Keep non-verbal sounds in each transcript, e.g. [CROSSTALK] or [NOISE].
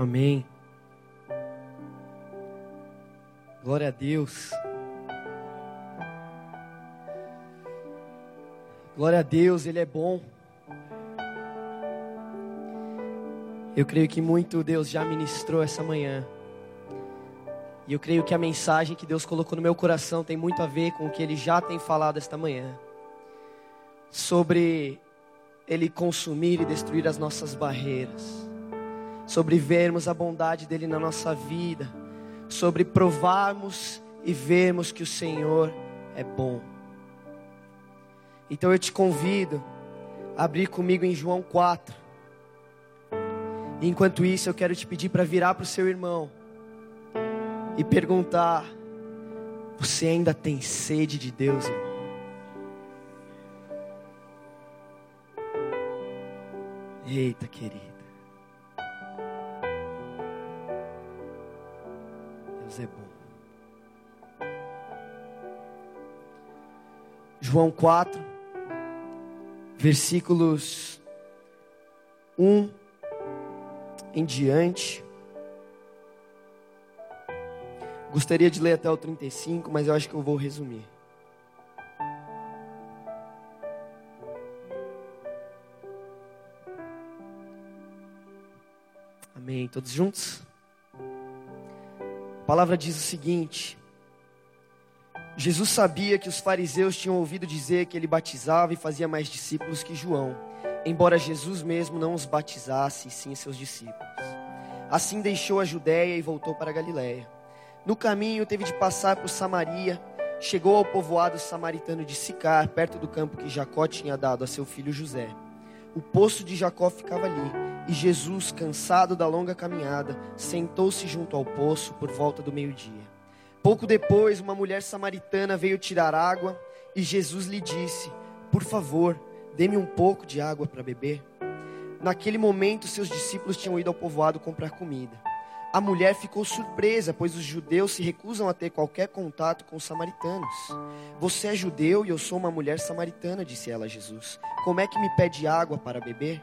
Amém. Glória a Deus. Glória a Deus, Ele é bom. Eu creio que muito Deus já ministrou essa manhã. E eu creio que a mensagem que Deus colocou no meu coração tem muito a ver com o que Ele já tem falado esta manhã. Sobre Ele consumir e destruir as nossas barreiras sobre vermos a bondade dele na nossa vida, sobre provarmos e vermos que o Senhor é bom. Então eu te convido a abrir comigo em João 4. E enquanto isso, eu quero te pedir para virar para o seu irmão e perguntar: Você ainda tem sede de Deus, irmão? Eita, querido. Deus é bom. João 4, versículos 1 em diante. Gostaria de ler até o 35, mas eu acho que eu vou resumir. Amém. Todos juntos? Palavra diz o seguinte: Jesus sabia que os fariseus tinham ouvido dizer que ele batizava e fazia mais discípulos que João, embora Jesus mesmo não os batizasse, e sim seus discípulos. Assim deixou a Judéia e voltou para a Galiléia. No caminho teve de passar por Samaria, chegou ao povoado samaritano de Sicar, perto do campo que Jacó tinha dado a seu filho José. O poço de Jacó ficava ali e Jesus, cansado da longa caminhada, sentou-se junto ao poço por volta do meio-dia. Pouco depois, uma mulher samaritana veio tirar água e Jesus lhe disse: Por favor, dê-me um pouco de água para beber. Naquele momento, seus discípulos tinham ido ao povoado comprar comida. A mulher ficou surpresa, pois os judeus se recusam a ter qualquer contato com os samaritanos. Você é judeu e eu sou uma mulher samaritana, disse ela a Jesus. Como é que me pede água para beber?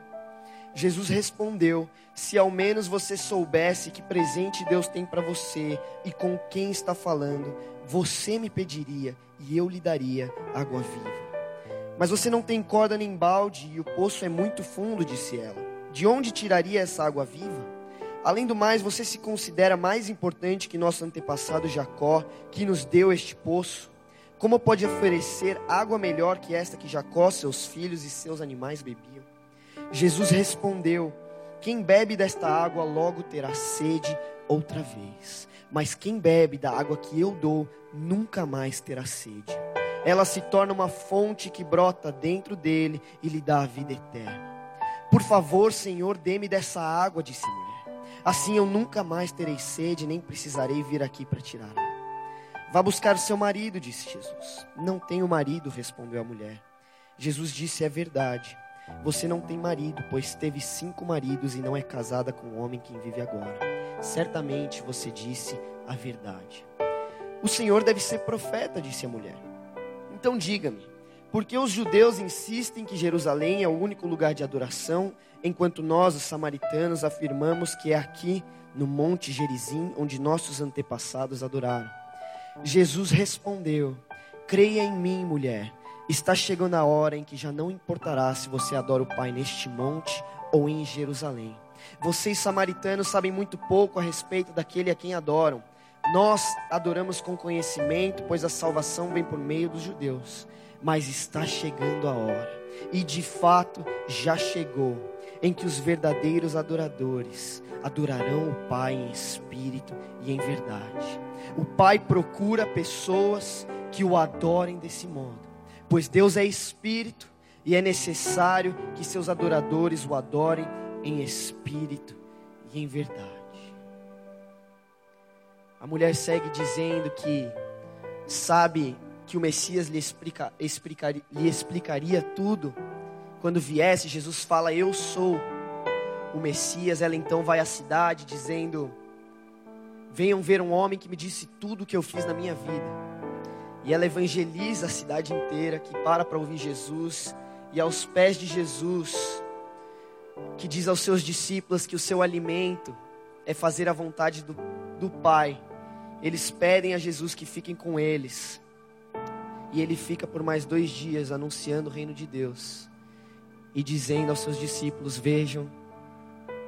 Jesus respondeu: Se ao menos você soubesse que presente Deus tem para você e com quem está falando, você me pediria e eu lhe daria água viva. Mas você não tem corda nem balde e o poço é muito fundo, disse ela. De onde tiraria essa água viva? Além do mais, você se considera mais importante que nosso antepassado Jacó, que nos deu este poço? Como pode oferecer água melhor que esta que Jacó, seus filhos e seus animais bebiam? Jesus respondeu: Quem bebe desta água logo terá sede outra vez, mas quem bebe da água que eu dou nunca mais terá sede. Ela se torna uma fonte que brota dentro dele e lhe dá a vida eterna. Por favor, Senhor, dê-me dessa água, disse a mulher. Assim eu nunca mais terei sede, nem precisarei vir aqui para tirar. Vá buscar o seu marido, disse Jesus. Não tenho marido, respondeu a mulher. Jesus disse: É verdade você não tem marido, pois teve cinco maridos e não é casada com o homem que vive agora. Certamente você disse a verdade. O Senhor deve ser profeta, disse a mulher. Então diga-me, por que os judeus insistem que Jerusalém é o único lugar de adoração, enquanto nós, os samaritanos, afirmamos que é aqui, no Monte Gerizim, onde nossos antepassados adoraram? Jesus respondeu: Creia em mim, mulher Está chegando a hora em que já não importará se você adora o Pai neste monte ou em Jerusalém. Vocês, samaritanos, sabem muito pouco a respeito daquele a quem adoram. Nós adoramos com conhecimento, pois a salvação vem por meio dos judeus. Mas está chegando a hora, e de fato já chegou, em que os verdadeiros adoradores adorarão o Pai em espírito e em verdade. O Pai procura pessoas que o adorem desse modo pois Deus é espírito e é necessário que seus adoradores o adorem em espírito e em verdade. A mulher segue dizendo que sabe que o Messias lhe, explica, explicaria, lhe explicaria tudo. Quando viesse, Jesus fala: Eu sou o Messias. Ela então vai à cidade dizendo: Venham ver um homem que me disse tudo o que eu fiz na minha vida. E ela evangeliza a cidade inteira que para para ouvir Jesus. E aos pés de Jesus, que diz aos seus discípulos que o seu alimento é fazer a vontade do, do Pai. Eles pedem a Jesus que fiquem com eles. E ele fica por mais dois dias anunciando o reino de Deus e dizendo aos seus discípulos: Vejam,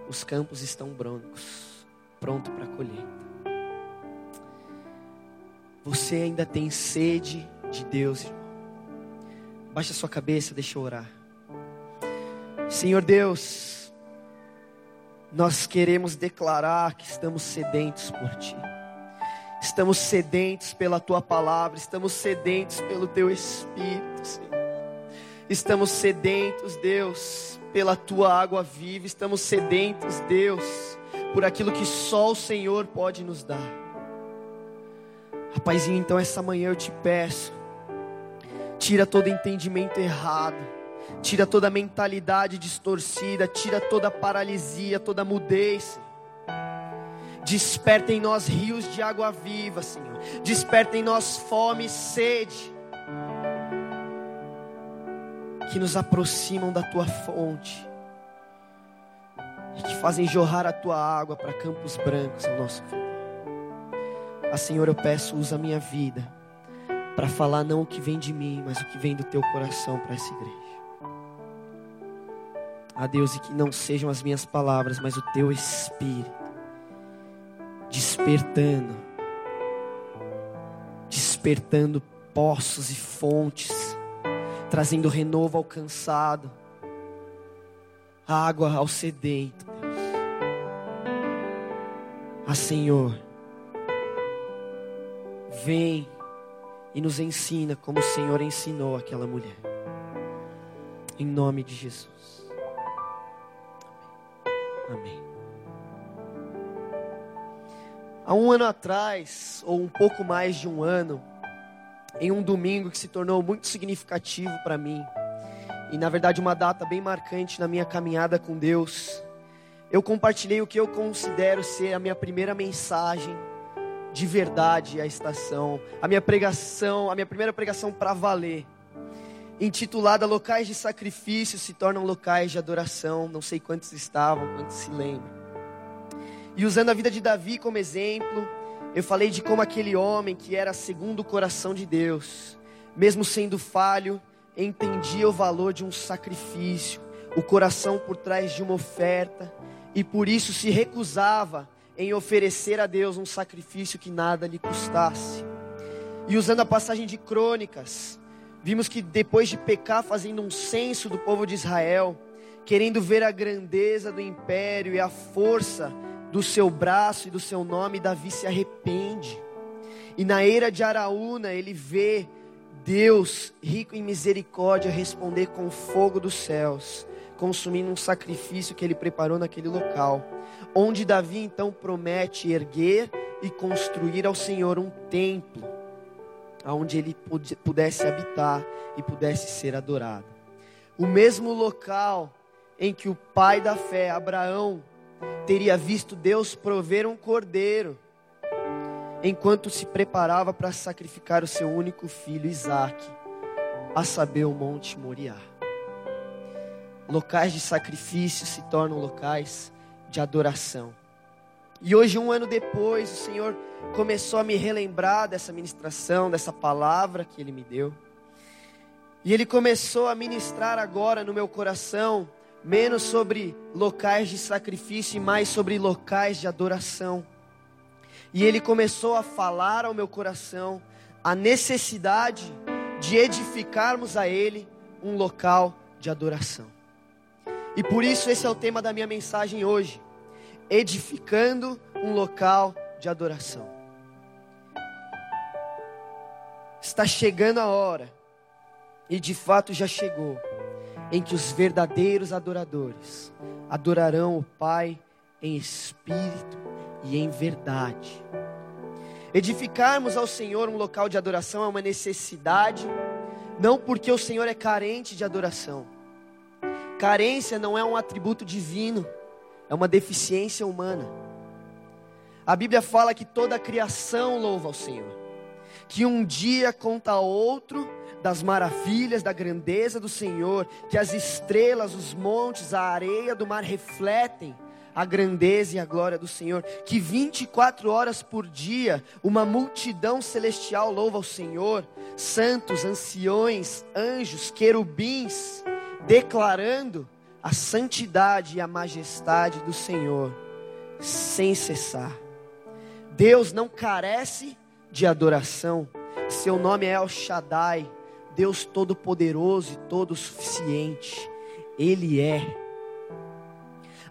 os campos estão brancos, pronto para colheita. Você ainda tem sede de Deus, irmão. Baixa sua cabeça, deixa eu orar. Senhor Deus, nós queremos declarar que estamos sedentos por Ti. Estamos sedentos pela tua palavra, estamos sedentos pelo teu espírito, Senhor. Estamos sedentos, Deus, pela tua água viva, estamos sedentos, Deus, por aquilo que só o Senhor pode nos dar. Rapazinho, então essa manhã eu te peço, tira todo entendimento errado, tira toda mentalidade distorcida, tira toda paralisia, toda mudez. Desperta em nós rios de água viva, Senhor. Desperta em nós fome e sede. Que nos aproximam da tua fonte. E que fazem jorrar a tua água para campos brancos ao nosso redor. Ah, Senhor, eu peço, usa a minha vida para falar não o que vem de mim, mas o que vem do teu coração para essa igreja. Ah, Deus, e que não sejam as minhas palavras, mas o teu espírito despertando, despertando poços e fontes, trazendo renovo ao cansado, água ao sedento, Deus. Ah, Senhor, vem e nos ensina como o Senhor ensinou aquela mulher, em nome de Jesus. Amém. Há um ano atrás, ou um pouco mais de um ano, em um domingo que se tornou muito significativo para mim, e na verdade uma data bem marcante na minha caminhada com Deus, eu compartilhei o que eu considero ser a minha primeira mensagem de verdade à estação, a minha pregação, a minha primeira pregação para valer, intitulada Locais de Sacrifício se tornam locais de adoração. Não sei quantos estavam, quantos se lembram. E usando a vida de Davi como exemplo, eu falei de como aquele homem que era segundo o coração de Deus, mesmo sendo falho, entendia o valor de um sacrifício, o coração por trás de uma oferta, e por isso se recusava em oferecer a Deus um sacrifício que nada lhe custasse. E usando a passagem de Crônicas, vimos que depois de pecar, fazendo um censo do povo de Israel, querendo ver a grandeza do império e a força do seu braço e do seu nome, Davi se arrepende. E na eira de Araúna, ele vê Deus, rico em misericórdia, responder com fogo dos céus, consumindo um sacrifício que ele preparou naquele local. Onde Davi então promete erguer e construir ao Senhor um templo, onde ele pudesse habitar e pudesse ser adorado. O mesmo local em que o pai da fé, Abraão, teria visto Deus prover um cordeiro, enquanto se preparava para sacrificar o seu único filho, Isaque, a saber, o Monte Moriá. Locais de sacrifício se tornam locais de adoração. E hoje, um ano depois, o Senhor começou a me relembrar dessa ministração, dessa palavra que Ele me deu. E Ele começou a ministrar agora no meu coração menos sobre locais de sacrifício e mais sobre locais de adoração. E ele começou a falar ao meu coração a necessidade de edificarmos a ele um local de adoração. E por isso esse é o tema da minha mensagem hoje: edificando um local de adoração. Está chegando a hora, e de fato já chegou em que os verdadeiros adoradores adorarão o Pai em espírito e em verdade. Edificarmos ao Senhor um local de adoração é uma necessidade, não porque o Senhor é carente de adoração. Carência não é um atributo divino, é uma deficiência humana. A Bíblia fala que toda a criação louva ao Senhor, que um dia conta outro das maravilhas, da grandeza do Senhor, que as estrelas, os montes, a areia do mar refletem a grandeza e a glória do Senhor, que 24 horas por dia uma multidão celestial louva ao Senhor, santos, anciões, anjos, querubins, declarando a santidade e a majestade do Senhor, sem cessar. Deus não carece de adoração, seu nome é El Shaddai, Deus Todo-Poderoso e Todo-Suficiente, Ele é.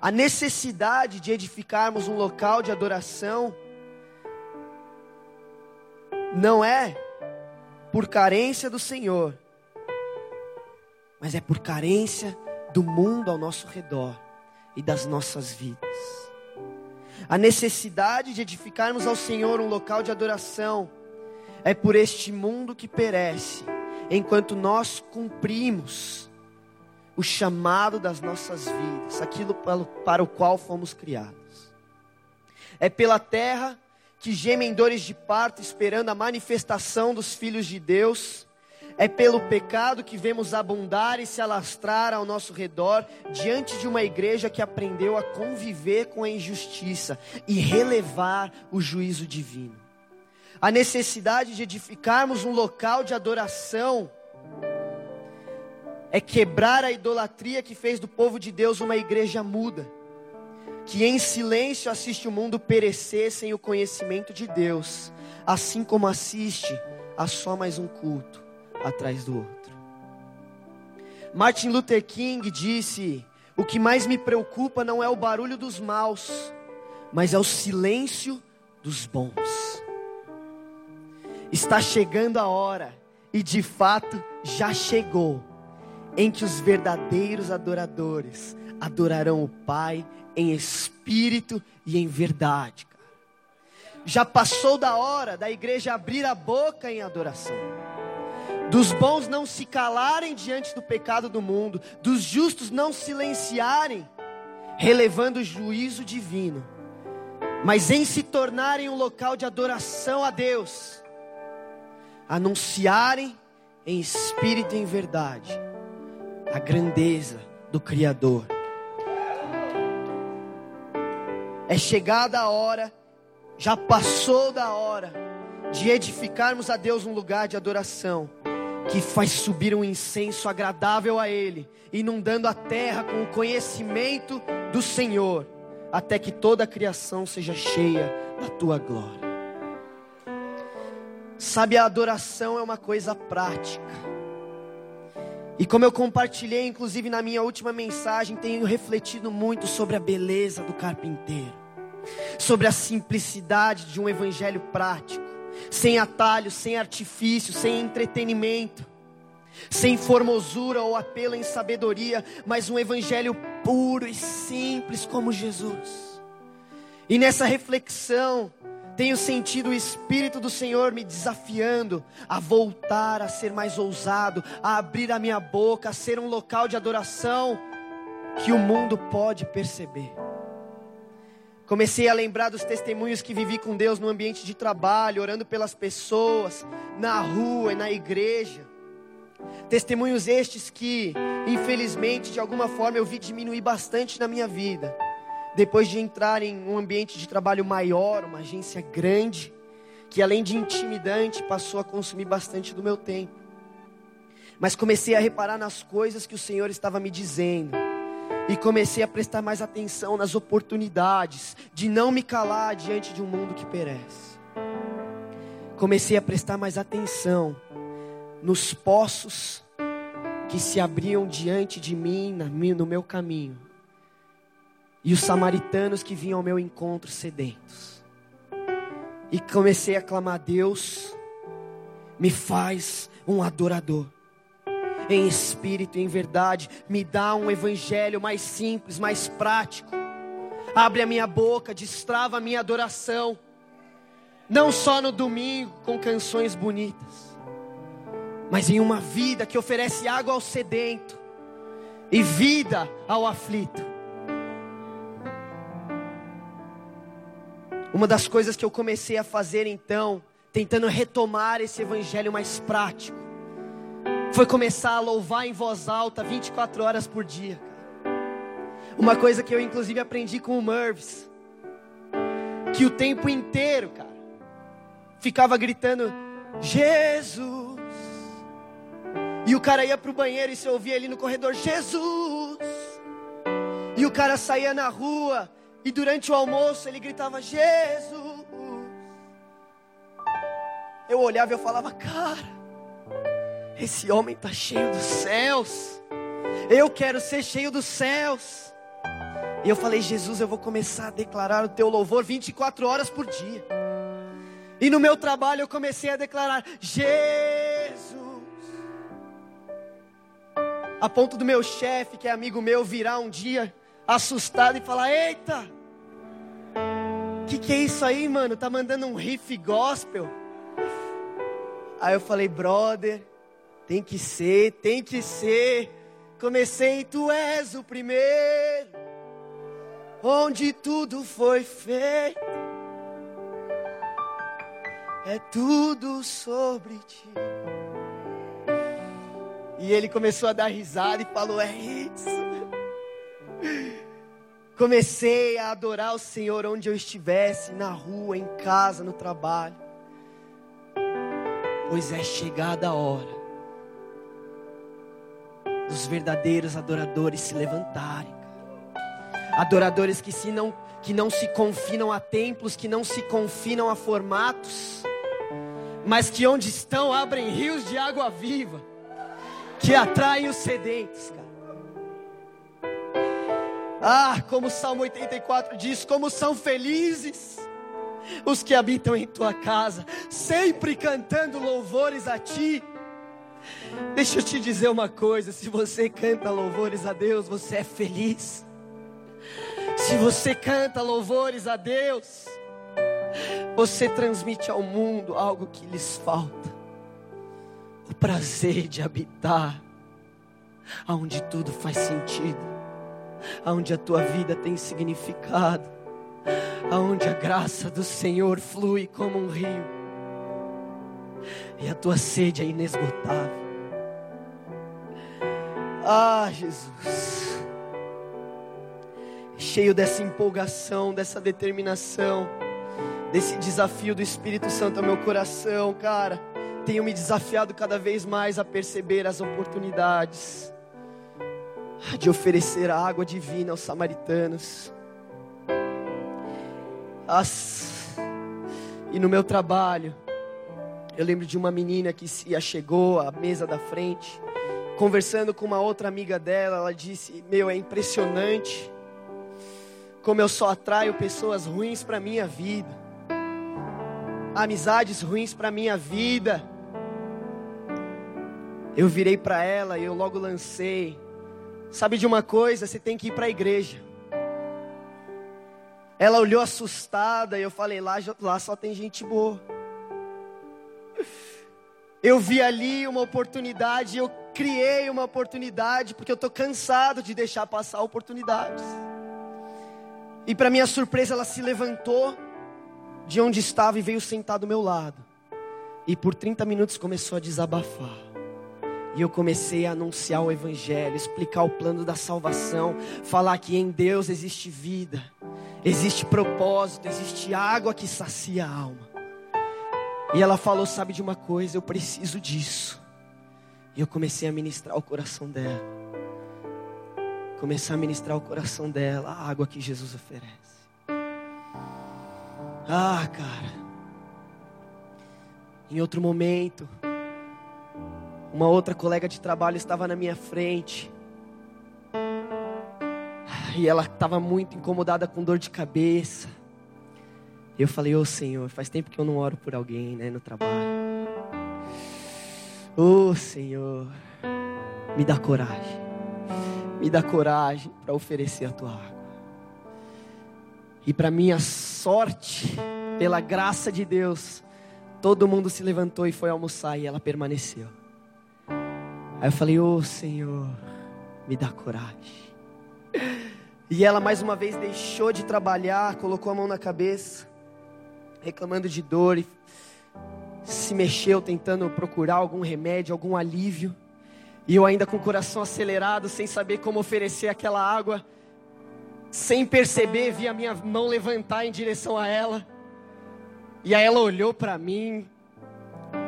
A necessidade de edificarmos um local de adoração não é por carência do Senhor, mas é por carência do mundo ao nosso redor e das nossas vidas. A necessidade de edificarmos ao Senhor um local de adoração é por este mundo que perece, enquanto nós cumprimos o chamado das nossas vidas, aquilo para o qual fomos criados. É pela terra que gemem dores de parto, esperando a manifestação dos filhos de Deus. É pelo pecado que vemos abundar e se alastrar ao nosso redor, diante de uma igreja que aprendeu a conviver com a injustiça e relevar o juízo divino. A necessidade de edificarmos um local de adoração é quebrar a idolatria que fez do povo de Deus uma igreja muda, que em silêncio assiste o mundo perecer sem o conhecimento de Deus, assim como assiste a só mais um culto atrás do outro. Martin Luther King disse: O que mais me preocupa não é o barulho dos maus, mas é o silêncio dos bons. Está chegando a hora, e de fato já chegou em que os verdadeiros adoradores adorarão o Pai em espírito e em verdade. Já passou da hora da igreja abrir a boca em adoração, dos bons não se calarem diante do pecado do mundo, dos justos não silenciarem, relevando o juízo divino, mas em se tornarem um local de adoração a Deus, anunciarem em espírito e em verdade a grandeza do Criador. É chegada a hora, já passou da hora, de edificarmos a Deus um lugar de adoração, que faz subir um incenso agradável a Ele, inundando a terra com o conhecimento do Senhor, até que toda a criação seja cheia da tua glória. Sabe, a adoração é uma coisa prática. E como eu compartilhei, inclusive na minha última mensagem, tenho refletido muito sobre a beleza do carpinteiro, sobre a simplicidade de um evangelho prático, sem atalhos, sem artifício, sem entretenimento, sem formosura ou apelo em sabedoria, mas um evangelho puro e simples como Jesus. E nessa reflexão, tenho sentido o Espírito do Senhor me desafiando a voltar a ser mais ousado, a abrir a minha boca, a ser um local de adoração que o mundo pode perceber. Comecei a lembrar dos testemunhos que vivi com Deus no ambiente de trabalho, orando pelas pessoas, na rua e na igreja. Testemunhos estes que, infelizmente, de alguma forma eu vi diminuir bastante na minha vida depois de entrar em um ambiente de trabalho maior, uma agência grande, que além de intimidante, passou a consumir bastante do meu tempo. Mas comecei a reparar nas coisas que o Senhor estava me dizendo. E comecei a prestar mais atenção nas oportunidades de não me calar diante de um mundo que perece. Comecei a prestar mais atenção nos poços que se abriam diante de mim, no meu caminho e os samaritanos que vinham ao meu encontro sedentos. E comecei a clamar: Deus, me faz um adorador, em espírito e em verdade, me dá um evangelho mais simples, mais prático. Abre a minha boca, destrava a minha adoração, não só no domingo com canções bonitas, mas em uma vida que oferece água ao sedento e vida ao aflito. Uma das coisas que eu comecei a fazer então, tentando retomar esse evangelho mais prático, foi começar a louvar em voz alta 24 horas por dia. Uma coisa que eu inclusive aprendi com o Mervis, que o tempo inteiro, cara, ficava gritando Jesus. E o cara ia pro banheiro e se ouvia ali no corredor Jesus. E o cara saía na rua e durante o almoço ele gritava Jesus. Eu olhava e eu falava, cara, esse homem está cheio dos céus. Eu quero ser cheio dos céus. E eu falei, Jesus, eu vou começar a declarar o teu louvor 24 horas por dia. E no meu trabalho eu comecei a declarar: Jesus. A ponto do meu chefe, que é amigo meu, virar um dia assustado e falar: Eita, que que é isso aí, mano? Tá mandando um riff gospel? Aí eu falei: Brother, tem que ser, tem que ser. Comecei, tu és o primeiro, onde tudo foi feito é tudo sobre ti. E ele começou a dar risada e falou: É isso. Comecei a adorar o Senhor onde eu estivesse, na rua, em casa, no trabalho. Pois é chegada a hora dos verdadeiros adoradores se levantarem. Adoradores que, se não, que não se confinam a templos, que não se confinam a formatos mas que onde estão abrem rios de água viva, que atraem os sedentes, cara. Ah, como o Salmo 84 diz, como são felizes os que habitam em tua casa, sempre cantando louvores a ti. Deixa eu te dizer uma coisa: se você canta louvores a Deus, você é feliz. Se você canta louvores a Deus, você transmite ao mundo algo que lhes falta: o prazer de habitar aonde tudo faz sentido, aonde a tua vida tem significado, aonde a graça do Senhor flui como um rio e a tua sede é inesgotável. Ah, Jesus, cheio dessa empolgação, dessa determinação desse desafio do Espírito Santo ao meu coração, cara. Tenho me desafiado cada vez mais a perceber as oportunidades de oferecer a água divina aos samaritanos. As... E no meu trabalho, eu lembro de uma menina que se chegou à mesa da frente, conversando com uma outra amiga dela, ela disse: Meu, é impressionante como eu só atraio pessoas ruins para minha vida amizades ruins para minha vida. Eu virei para ela e eu logo lancei. Sabe de uma coisa? Você tem que ir para a igreja. Ela olhou assustada e eu falei: lá, lá só tem gente boa. Eu vi ali uma oportunidade, eu criei uma oportunidade, porque eu estou cansado de deixar passar oportunidades. E para minha surpresa, ela se levantou de onde estava e veio sentar do meu lado. E por 30 minutos começou a desabafar. E eu comecei a anunciar o Evangelho, explicar o plano da salvação, falar que em Deus existe vida, existe propósito, existe água que sacia a alma. E ela falou: Sabe de uma coisa, eu preciso disso. E eu comecei a ministrar o coração dela. Comecei a ministrar o coração dela, a água que Jesus oferece. Ah, cara. Em outro momento, uma outra colega de trabalho estava na minha frente. E ela estava muito incomodada com dor de cabeça. E eu falei: Ô oh, Senhor, faz tempo que eu não oro por alguém, né, no trabalho. Ô oh, Senhor, me dá coragem. Me dá coragem para oferecer a tua água. E para minha sorte, pela graça de Deus, todo mundo se levantou e foi almoçar e ela permaneceu. Aí eu falei: Ô oh, Senhor, me dá coragem. E ela mais uma vez deixou de trabalhar, colocou a mão na cabeça, reclamando de dor e se mexeu tentando procurar algum remédio, algum alívio. E eu ainda com o coração acelerado, sem saber como oferecer aquela água, sem perceber, vi a minha mão levantar em direção a ela. E aí ela olhou para mim.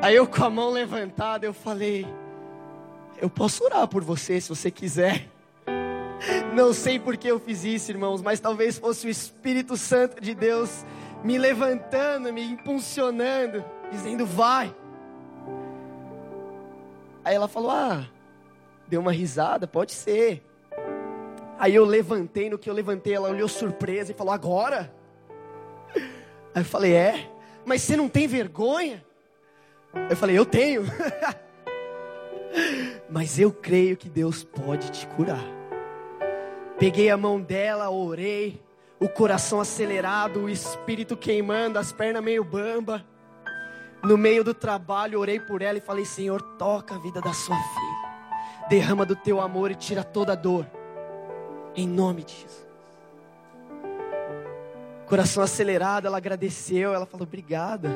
Aí eu com a mão levantada, eu falei: Eu posso orar por você se você quiser. [LAUGHS] Não sei por que eu fiz isso, irmãos, mas talvez fosse o Espírito Santo de Deus me levantando, me impulsionando, dizendo: Vai. Aí ela falou: Ah, deu uma risada, pode ser. Aí eu levantei, no que eu levantei, ela olhou surpresa e falou: Agora? Aí eu falei: É, mas você não tem vergonha? Eu falei: Eu tenho. [LAUGHS] mas eu creio que Deus pode te curar. Peguei a mão dela, orei, o coração acelerado, o espírito queimando, as pernas meio bamba. No meio do trabalho, orei por ela e falei: Senhor, toca a vida da sua filha, derrama do teu amor e tira toda a dor. Em nome de Jesus. Coração acelerado, ela agradeceu, ela falou obrigada.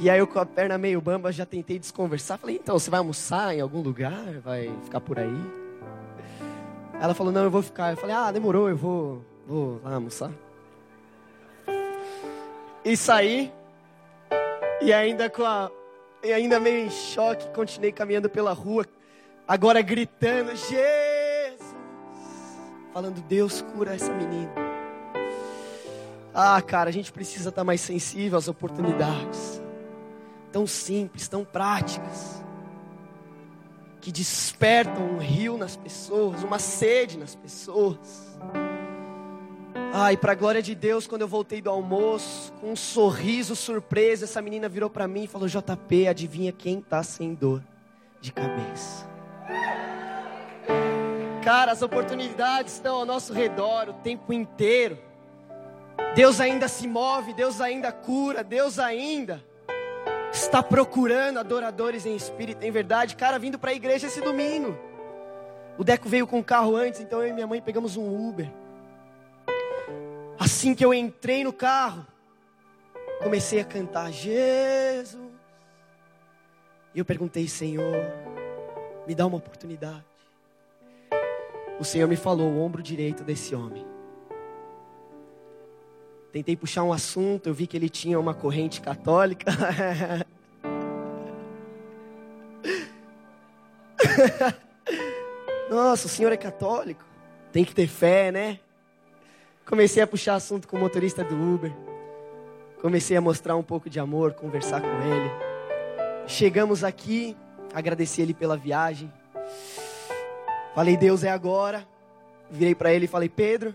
E aí eu com a perna meio bamba já tentei desconversar. Falei, então, você vai almoçar em algum lugar? Vai ficar por aí? Ela falou, não, eu vou ficar. Eu falei, ah, demorou, eu vou, vou lá almoçar. E saí. E ainda com a. E ainda meio em choque, continuei caminhando pela rua. Agora gritando, Jesus! falando: Deus cura essa menina. Ah, cara, a gente precisa estar mais sensível às oportunidades, tão simples, tão práticas, que despertam um rio nas pessoas, uma sede nas pessoas. E para a glória de Deus, quando eu voltei do almoço, com um sorriso surpreso, essa menina virou para mim e falou: JP, adivinha quem está sem dor de cabeça? Cara, as oportunidades estão ao nosso redor o tempo inteiro. Deus ainda se move, Deus ainda cura, Deus ainda está procurando adoradores em espírito, em verdade. Cara, vindo para a igreja esse domingo. O Deco veio com o carro antes, então eu e minha mãe pegamos um Uber. Assim que eu entrei no carro, comecei a cantar Jesus. E eu perguntei, Senhor, me dá uma oportunidade o Senhor me falou o ombro direito desse homem. Tentei puxar um assunto, eu vi que ele tinha uma corrente católica. [LAUGHS] Nossa, o senhor é católico. Tem que ter fé, né? Comecei a puxar assunto com o motorista do Uber. Comecei a mostrar um pouco de amor, conversar com ele. Chegamos aqui, agradeci ele pela viagem. Falei, Deus é agora. Virei para ele e falei, Pedro,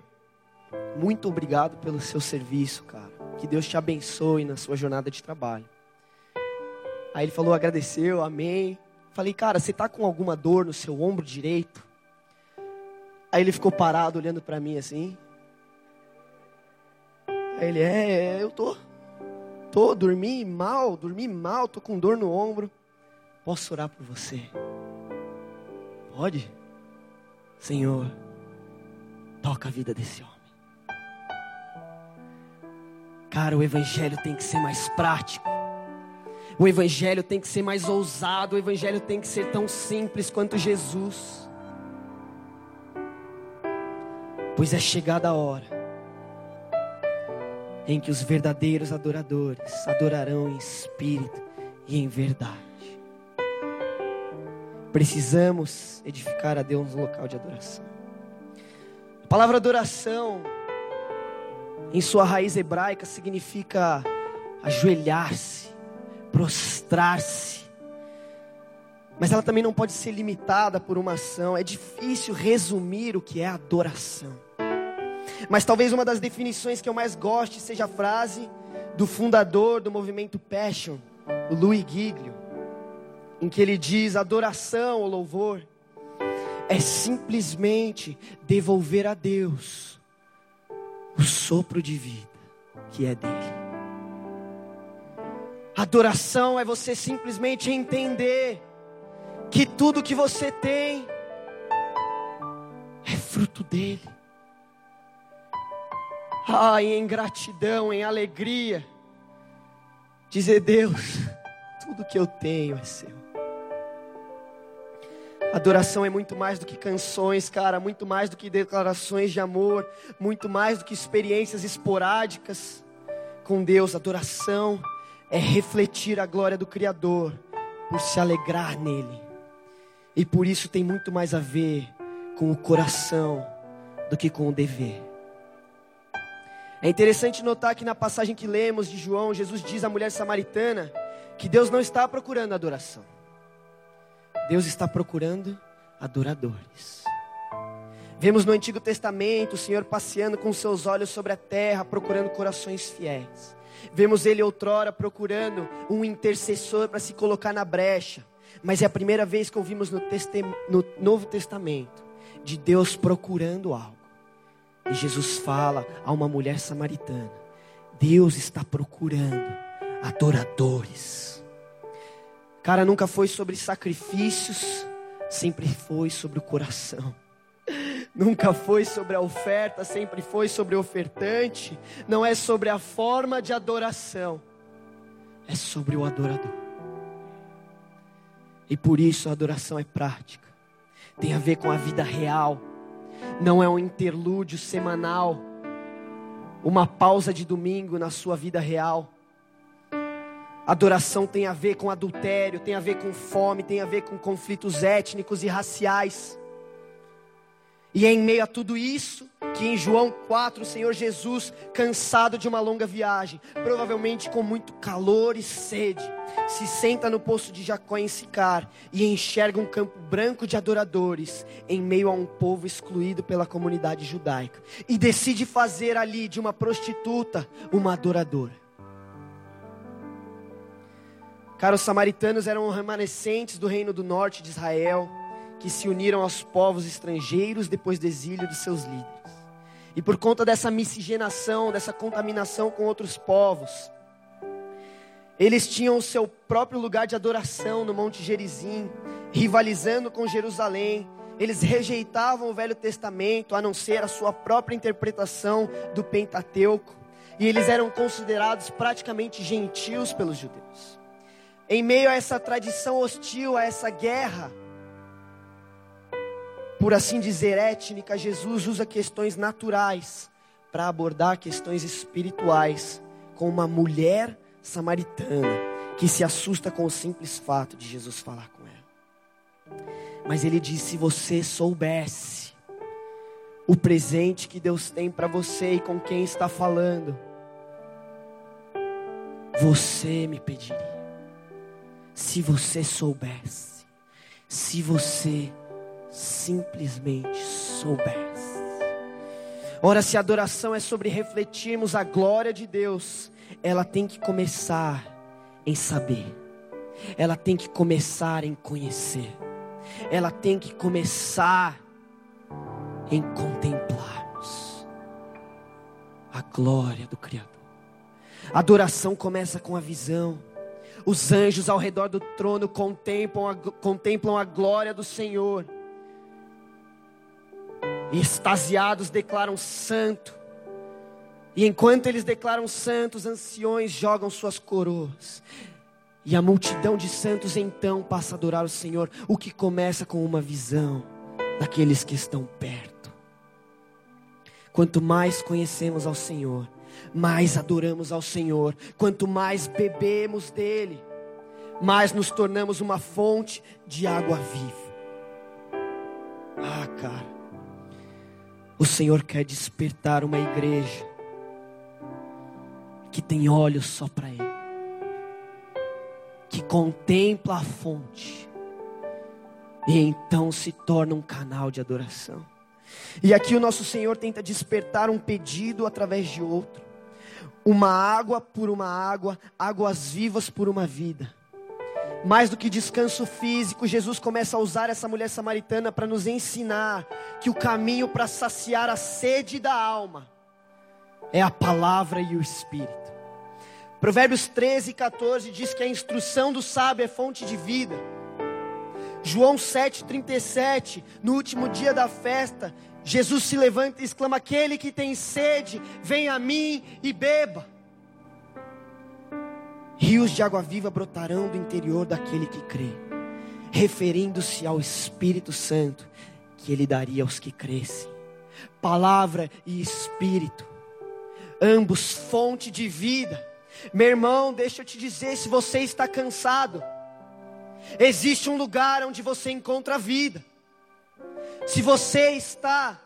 muito obrigado pelo seu serviço, cara. Que Deus te abençoe na sua jornada de trabalho. Aí ele falou, agradeceu, amém. Falei, cara, você tá com alguma dor no seu ombro direito? Aí ele ficou parado olhando para mim assim. Aí ele, é, eu tô. Tô, dormi mal, dormi mal, tô com dor no ombro. Posso orar por você? Pode? Senhor, toca a vida desse homem. Cara, o evangelho tem que ser mais prático. O evangelho tem que ser mais ousado, o evangelho tem que ser tão simples quanto Jesus. Pois é chegada a hora em que os verdadeiros adoradores adorarão em espírito e em verdade. Precisamos edificar a Deus um local de adoração. A palavra adoração, em sua raiz hebraica, significa ajoelhar-se, prostrar-se. Mas ela também não pode ser limitada por uma ação. É difícil resumir o que é adoração. Mas talvez uma das definições que eu mais goste seja a frase do fundador do movimento Passion, o Louis Giglio em que ele diz: adoração ou louvor é simplesmente devolver a Deus o sopro de vida que é dele. Adoração é você simplesmente entender que tudo que você tem é fruto dele. Ah, em gratidão, em alegria, dizer: Deus, [LAUGHS] tudo que eu tenho é seu. Adoração é muito mais do que canções, cara, muito mais do que declarações de amor, muito mais do que experiências esporádicas com Deus. Adoração é refletir a glória do Criador por se alegrar nele. E por isso tem muito mais a ver com o coração do que com o dever. É interessante notar que na passagem que lemos de João, Jesus diz à mulher samaritana que Deus não está procurando adoração. Deus está procurando adoradores. Vemos no Antigo Testamento o Senhor passeando com seus olhos sobre a terra, procurando corações fiéis. Vemos ele outrora procurando um intercessor para se colocar na brecha. Mas é a primeira vez que ouvimos no, no Novo Testamento de Deus procurando algo. E Jesus fala a uma mulher samaritana: Deus está procurando adoradores. Cara, nunca foi sobre sacrifícios, sempre foi sobre o coração. Nunca foi sobre a oferta, sempre foi sobre o ofertante. Não é sobre a forma de adoração, é sobre o adorador. E por isso a adoração é prática, tem a ver com a vida real, não é um interlúdio semanal, uma pausa de domingo na sua vida real. Adoração tem a ver com adultério, tem a ver com fome, tem a ver com conflitos étnicos e raciais. E é em meio a tudo isso que em João 4 o Senhor Jesus, cansado de uma longa viagem, provavelmente com muito calor e sede, se senta no poço de Jacó em Sicar e enxerga um campo branco de adoradores em meio a um povo excluído pela comunidade judaica e decide fazer ali de uma prostituta uma adoradora. Cara, os samaritanos eram remanescentes do reino do norte de Israel que se uniram aos povos estrangeiros depois do exílio de seus líderes. E por conta dessa miscigenação, dessa contaminação com outros povos, eles tinham o seu próprio lugar de adoração no Monte Gerizim, rivalizando com Jerusalém. Eles rejeitavam o Velho Testamento, a não ser a sua própria interpretação do Pentateuco, e eles eram considerados praticamente gentios pelos judeus. Em meio a essa tradição hostil, a essa guerra, por assim dizer, étnica, Jesus usa questões naturais para abordar questões espirituais com uma mulher samaritana que se assusta com o simples fato de Jesus falar com ela. Mas ele diz: se você soubesse o presente que Deus tem para você e com quem está falando, você me pediria. Se você soubesse, se você simplesmente soubesse. Ora, se a adoração é sobre refletirmos a glória de Deus, ela tem que começar em saber, ela tem que começar em conhecer, ela tem que começar em contemplarmos a glória do Criador. A adoração começa com a visão. Os anjos ao redor do trono contemplam a, contemplam a glória do Senhor extasiados declaram santo. E enquanto eles declaram santos, anciões jogam suas coroas. E a multidão de santos então passa a adorar o Senhor, o que começa com uma visão daqueles que estão perto. Quanto mais conhecemos ao Senhor, mais adoramos ao Senhor. Quanto mais bebemos dele, mais nos tornamos uma fonte de água viva. Ah, cara. O Senhor quer despertar uma igreja que tem olhos só para Ele, que contempla a fonte e então se torna um canal de adoração. E aqui o nosso Senhor tenta despertar um pedido através de outro, uma água por uma água, águas vivas por uma vida. Mais do que descanso físico, Jesus começa a usar essa mulher samaritana para nos ensinar que o caminho para saciar a sede da alma é a palavra e o Espírito. Provérbios 13 e 14 diz que a instrução do sábio é fonte de vida. João 7,37, no último dia da festa, Jesus se levanta e exclama: Aquele que tem sede, vem a mim e beba. Rios de água viva brotarão do interior daquele que crê. referindo-se ao Espírito Santo que ele daria aos que crescem. Palavra e Espírito, ambos fonte de vida. Meu irmão, deixa eu te dizer: se você está cansado, existe um lugar onde você encontra vida. Se você está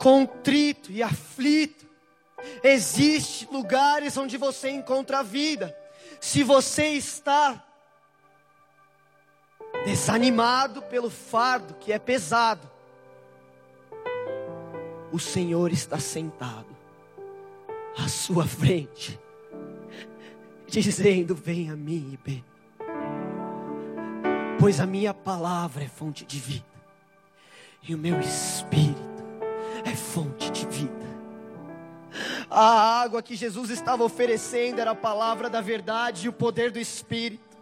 contrito e aflito, existe lugares onde você encontra vida. Se você está desanimado pelo fardo que é pesado, o Senhor está sentado à sua frente, [LAUGHS] dizendo: Venha a mim e beba, pois a minha palavra é fonte de vida, e o meu espírito A água que Jesus estava oferecendo era a palavra da verdade e o poder do Espírito.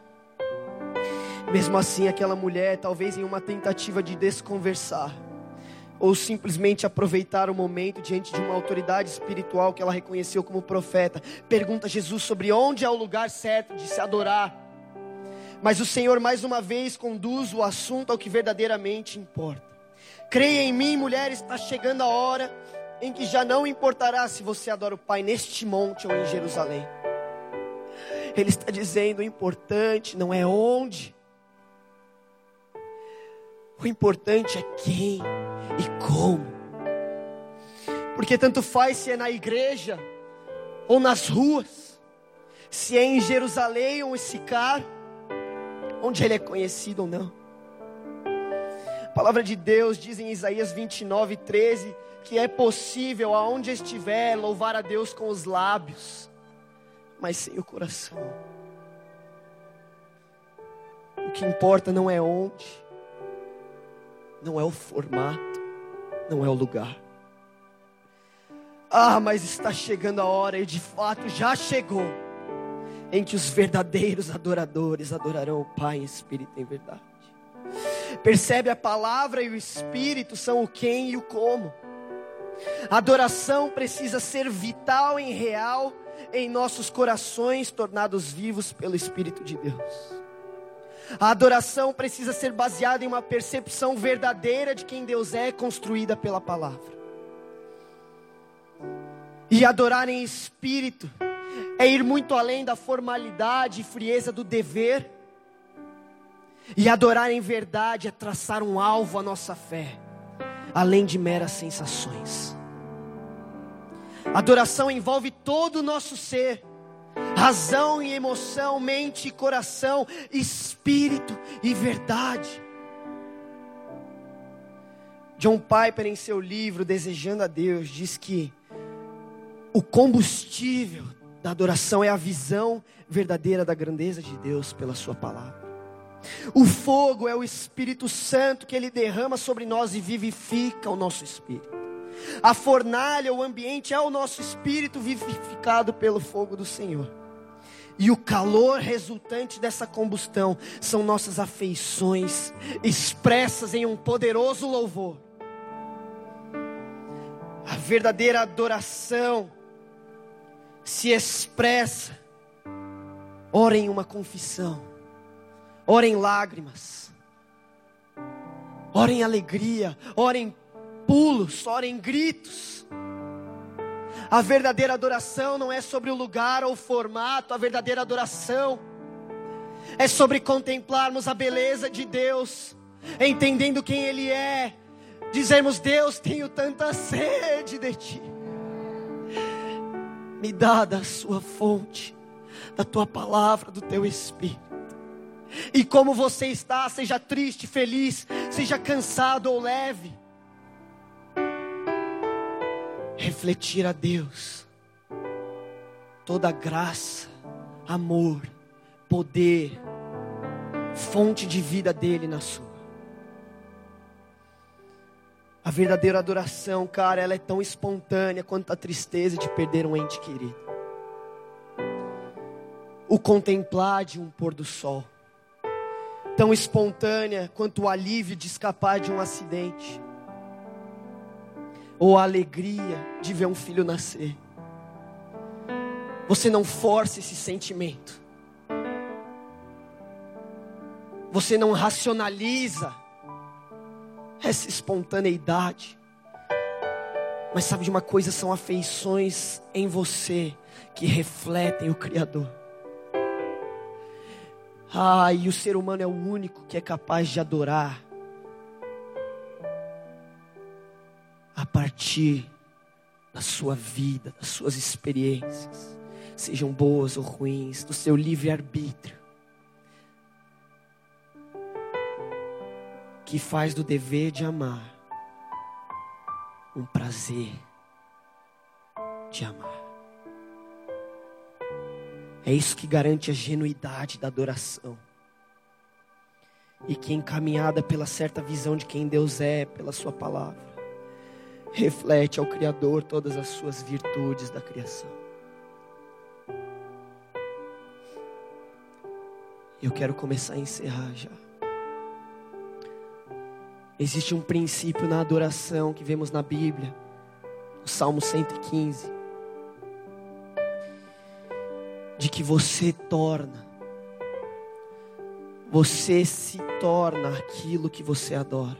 Mesmo assim, aquela mulher, talvez em uma tentativa de desconversar, ou simplesmente aproveitar o momento diante de uma autoridade espiritual que ela reconheceu como profeta, pergunta a Jesus sobre onde é o lugar certo de se adorar. Mas o Senhor mais uma vez conduz o assunto ao que verdadeiramente importa. Creia em mim, mulher, está chegando a hora em que já não importará se você adora o Pai neste monte ou em Jerusalém. Ele está dizendo: o importante não é onde, o importante é quem e como. Porque tanto faz se é na igreja ou nas ruas, se é em Jerusalém ou em Sicar, onde ele é conhecido ou não palavra de Deus diz em Isaías 29, 13, que é possível, aonde estiver, louvar a Deus com os lábios, mas sem o coração. O que importa não é onde, não é o formato, não é o lugar. Ah, mas está chegando a hora, e de fato já chegou, em que os verdadeiros adoradores adorarão o Pai em espírito e em verdade. Percebe a palavra e o espírito são o quem e o como. A adoração precisa ser vital e real em nossos corações tornados vivos pelo Espírito de Deus. A adoração precisa ser baseada em uma percepção verdadeira de quem Deus é, construída pela palavra. E adorar em espírito é ir muito além da formalidade e frieza do dever e adorar em verdade é traçar um alvo à nossa fé, além de meras sensações. Adoração envolve todo o nosso ser, razão e emoção, mente e coração, espírito e verdade. John Piper, em seu livro Desejando a Deus, diz que o combustível da adoração é a visão verdadeira da grandeza de Deus pela Sua palavra. O fogo é o Espírito Santo que ele derrama sobre nós e vivifica o nosso espírito. A fornalha, o ambiente é o nosso espírito vivificado pelo fogo do Senhor. E o calor resultante dessa combustão são nossas afeições expressas em um poderoso louvor. A verdadeira adoração se expressa, ora em uma confissão ora em lágrimas, ora em alegria, ora em pulos, ora em gritos. A verdadeira adoração não é sobre o lugar ou o formato, a verdadeira adoração é sobre contemplarmos a beleza de Deus, entendendo quem Ele é, dizermos: Deus, tenho tanta sede de Ti, me dá da Sua fonte, da Tua palavra, do Teu Espírito. E como você está, seja triste, feliz, seja cansado ou leve. Refletir a Deus, toda graça, amor, poder, fonte de vida dele na sua. A verdadeira adoração, cara, ela é tão espontânea quanto a tristeza de perder um ente querido. O contemplar de um pôr do sol tão espontânea quanto o alívio de escapar de um acidente, ou a alegria de ver um filho nascer. Você não force esse sentimento, Você não racionaliza essa espontaneidade. Mas sabe de uma coisa? São afeições em você que refletem o Criador. Ah, e o ser humano é o único que é capaz de adorar a partir da sua vida, das suas experiências, sejam boas ou ruins, do seu livre-arbítrio, que faz do dever de amar um prazer de amar. É isso que garante a genuidade da adoração. E que encaminhada pela certa visão de quem Deus é, pela Sua palavra, reflete ao Criador todas as suas virtudes da criação. Eu quero começar a encerrar já. Existe um princípio na adoração que vemos na Bíblia, no Salmo 115, de que você torna, você se torna aquilo que você adora.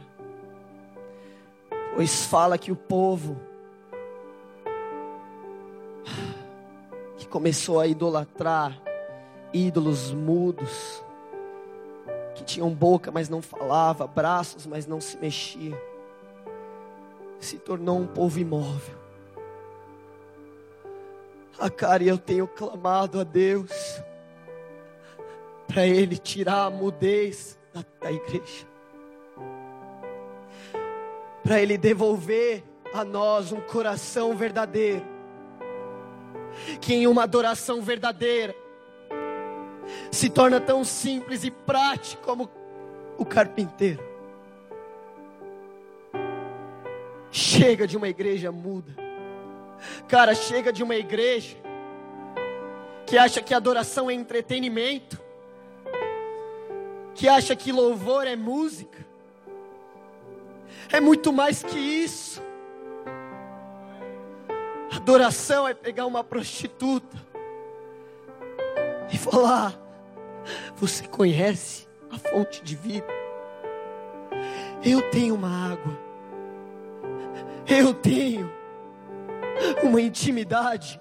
Pois fala que o povo que começou a idolatrar ídolos mudos, que tinham boca, mas não falava, braços, mas não se mexia, se tornou um povo imóvel. Ah, cara, eu tenho clamado a Deus para Ele tirar a mudez da, da igreja, para Ele devolver a nós um coração verdadeiro, que em uma adoração verdadeira se torna tão simples e prático como o carpinteiro. Chega de uma igreja muda. Cara, chega de uma igreja que acha que adoração é entretenimento, que acha que louvor é música. É muito mais que isso. Adoração é pegar uma prostituta e falar: Você conhece a fonte de vida? Eu tenho uma água, eu tenho uma intimidade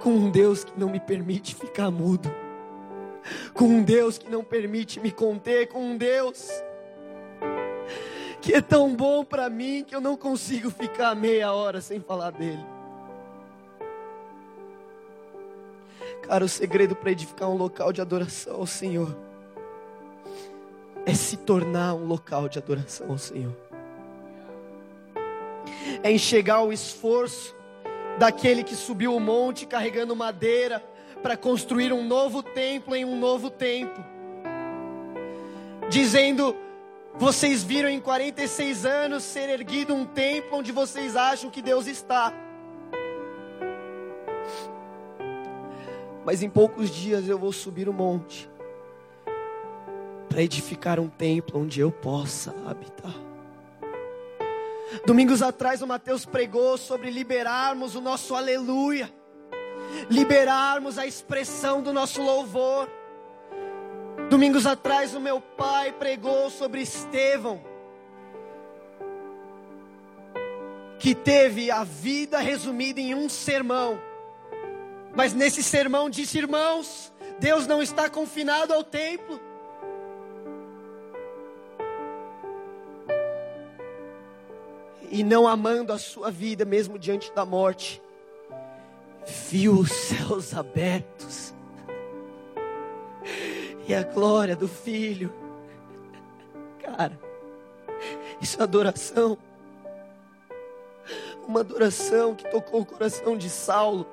com um Deus que não me permite ficar mudo, com um Deus que não permite me conter, com um Deus que é tão bom para mim que eu não consigo ficar meia hora sem falar dele. Cara, o segredo para edificar um local de adoração ao Senhor é se tornar um local de adoração ao Senhor. É enxergar o esforço daquele que subiu o monte carregando madeira para construir um novo templo em um novo tempo. Dizendo: Vocês viram em 46 anos ser erguido um templo onde vocês acham que Deus está. mas em poucos dias eu vou subir o monte para edificar um templo onde eu possa habitar. Domingos atrás o Mateus pregou sobre liberarmos o nosso aleluia, liberarmos a expressão do nosso louvor. Domingos atrás o meu pai pregou sobre Estevão, que teve a vida resumida em um sermão mas nesse sermão disse: irmãos, Deus não está confinado ao templo. E não amando a sua vida, mesmo diante da morte, viu os céus abertos e a glória do Filho. Cara, isso é adoração. Uma adoração que tocou o coração de Saulo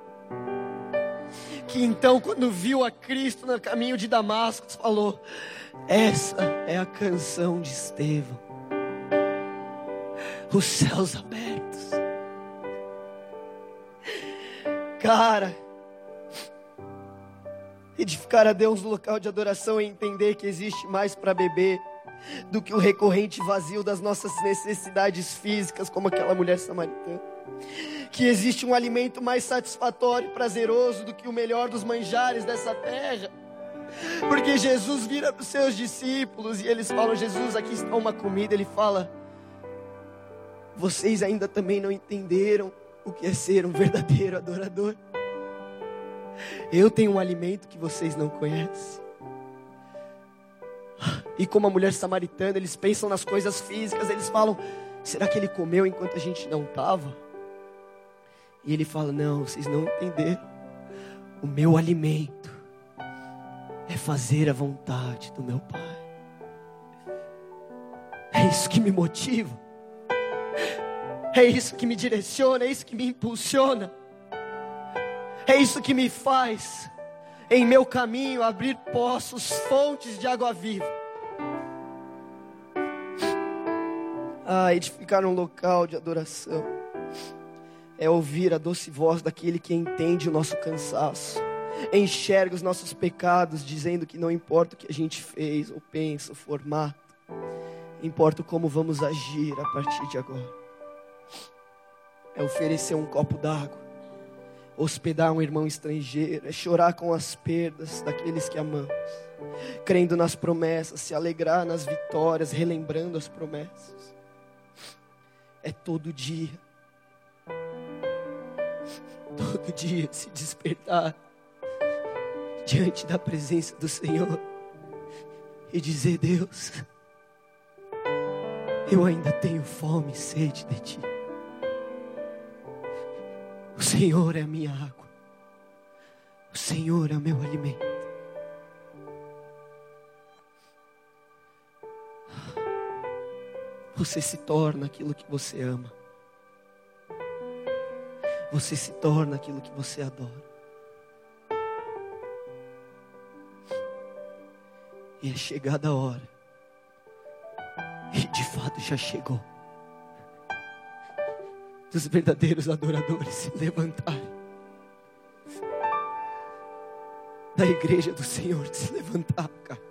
que então, quando viu a Cristo no caminho de Damasco, falou: Essa é a canção de Estevão. Os céus abertos. Cara, edificar a Deus um local de adoração é entender que existe mais para beber do que o recorrente vazio das nossas necessidades físicas, como aquela mulher samaritana que existe um alimento mais satisfatório e prazeroso do que o melhor dos manjares dessa terra. Porque Jesus vira para os seus discípulos e eles falam: Jesus, aqui está uma comida. Ele fala: Vocês ainda também não entenderam o que é ser um verdadeiro adorador. Eu tenho um alimento que vocês não conhecem. E como a mulher samaritana, eles pensam nas coisas físicas, eles falam: será que ele comeu enquanto a gente não estava? E ele fala: não, vocês não entenderam. O meu alimento é fazer a vontade do meu Pai. É isso que me motiva. É isso que me direciona, é isso que me impulsiona. É isso que me faz em meu caminho abrir poços, fontes de água viva. Ah, edificar um local de adoração é ouvir a doce voz daquele que entende o nosso cansaço, enxerga os nossos pecados, dizendo que não importa o que a gente fez, ou pensa, o formato, importa como vamos agir a partir de agora. É oferecer um copo d'água, hospedar um irmão estrangeiro, é chorar com as perdas daqueles que amamos, crendo nas promessas, se alegrar nas vitórias, relembrando as promessas é todo dia. Todo dia se despertar diante da presença do Senhor e dizer: Deus, eu ainda tenho fome e sede de Ti. Senhor é a minha água, o Senhor é o meu alimento. você se torna aquilo que você ama. Você se torna aquilo que você adora. E é chegada a hora. E de fato já chegou. Dos verdadeiros adoradores se levantarem. Da igreja do Senhor se levantar, cara.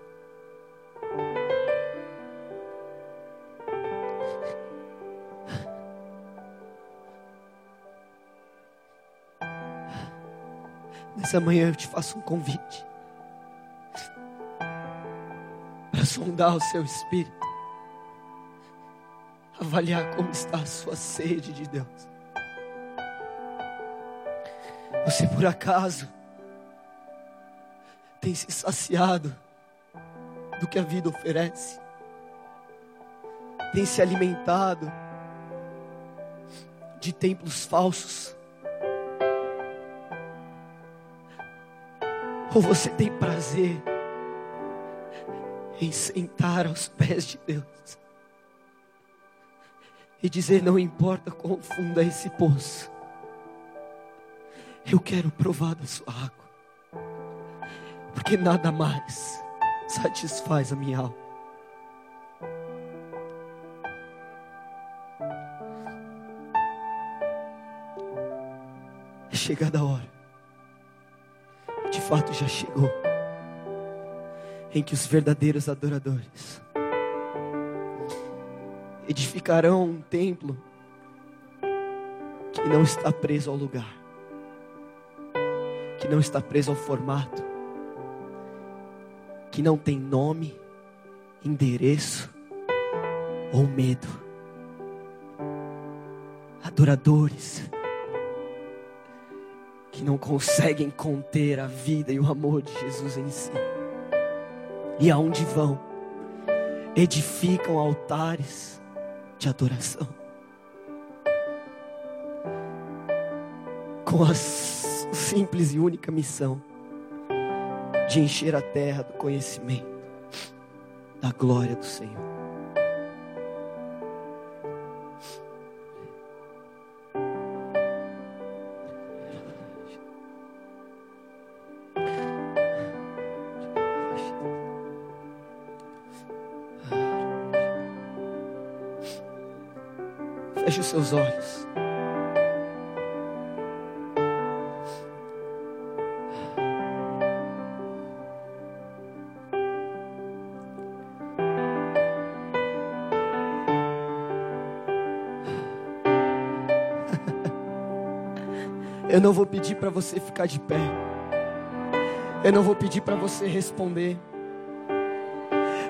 Nessa manhã eu te faço um convite para sondar o seu espírito, avaliar como está a sua sede de Deus. Você por acaso tem se saciado do que a vida oferece? Tem se alimentado de templos falsos? Ou você tem prazer em sentar aos pés de Deus e dizer: Não importa quão fundo é esse poço, eu quero provar da sua água, porque nada mais satisfaz a minha alma. É chegada a hora de fato já chegou, em que os verdadeiros adoradores edificarão um templo que não está preso ao lugar, que não está preso ao formato, que não tem nome, endereço ou medo. Adoradores que não conseguem conter a vida e o amor de Jesus em si. E aonde vão, edificam altares de adoração. Com a simples e única missão de encher a terra do conhecimento da glória do Senhor. Seus olhos. Eu não vou pedir para você ficar de pé. Eu não vou pedir para você responder,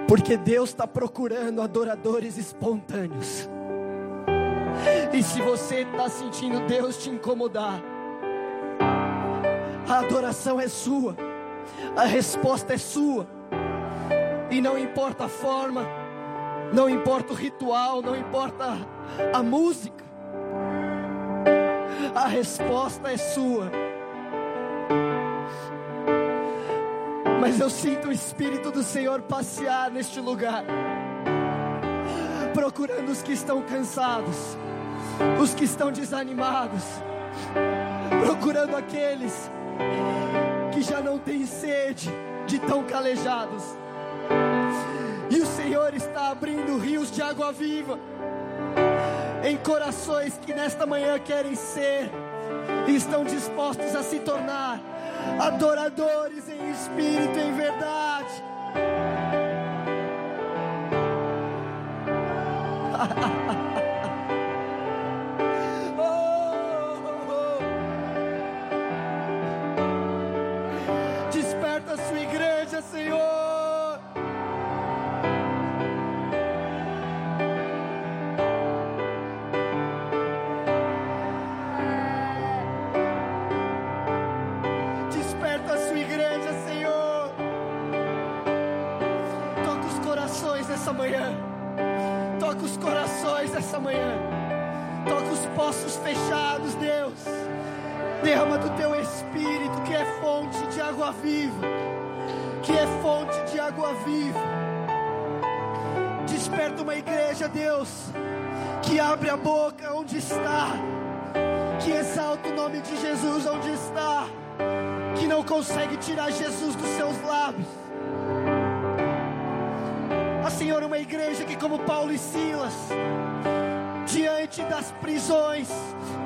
porque Deus está procurando adoradores espontâneos. E se você está sentindo Deus te incomodar, a adoração é sua, a resposta é sua, e não importa a forma, não importa o ritual, não importa a música, a resposta é sua. Mas eu sinto o Espírito do Senhor passear neste lugar, procurando os que estão cansados, os que estão desanimados, procurando aqueles que já não têm sede de tão calejados. E o Senhor está abrindo rios de água viva em corações que nesta manhã querem ser e estão dispostos a se tornar adoradores em espírito e em verdade. [LAUGHS] manhã. Toca os corações essa manhã. Toca os poços fechados, Deus. Derrama do teu espírito, que é fonte de água viva. Que é fonte de água viva. Desperta uma igreja, Deus, que abre a boca onde está. Que exalta o nome de Jesus onde está que não consegue tirar Jesus dos seus lábios. Igreja que, como Paulo e Silas, diante das prisões,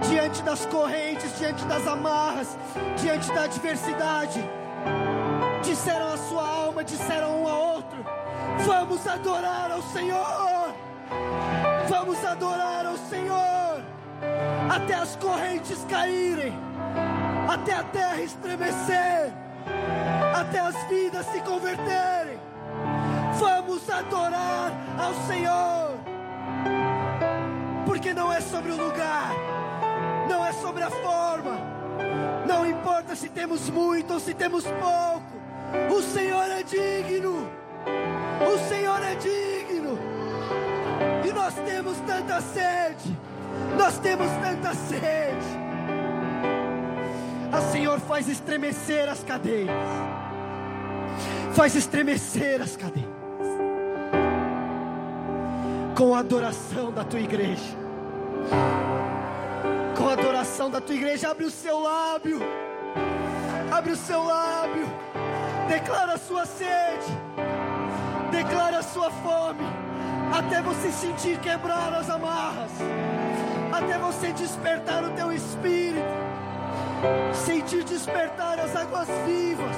diante das correntes, diante das amarras, diante da adversidade, disseram à sua alma, disseram um ao outro: Vamos adorar ao Senhor, vamos adorar ao Senhor, até as correntes caírem até a terra estremecer, até as vidas se converterem. Vamos adorar ao Senhor, porque não é sobre o lugar, não é sobre a forma, não importa se temos muito ou se temos pouco, o Senhor é digno, o Senhor é digno, e nós temos tanta sede, nós temos tanta sede. A Senhor faz estremecer as cadeias. Faz estremecer as cadeias. Com a adoração da tua igreja. Com a adoração da tua igreja, abre o seu lábio. Abre o seu lábio. Declara a sua sede. Declara a sua fome. Até você sentir quebrar as amarras. Até você despertar o teu espírito sentir despertar as águas vivas.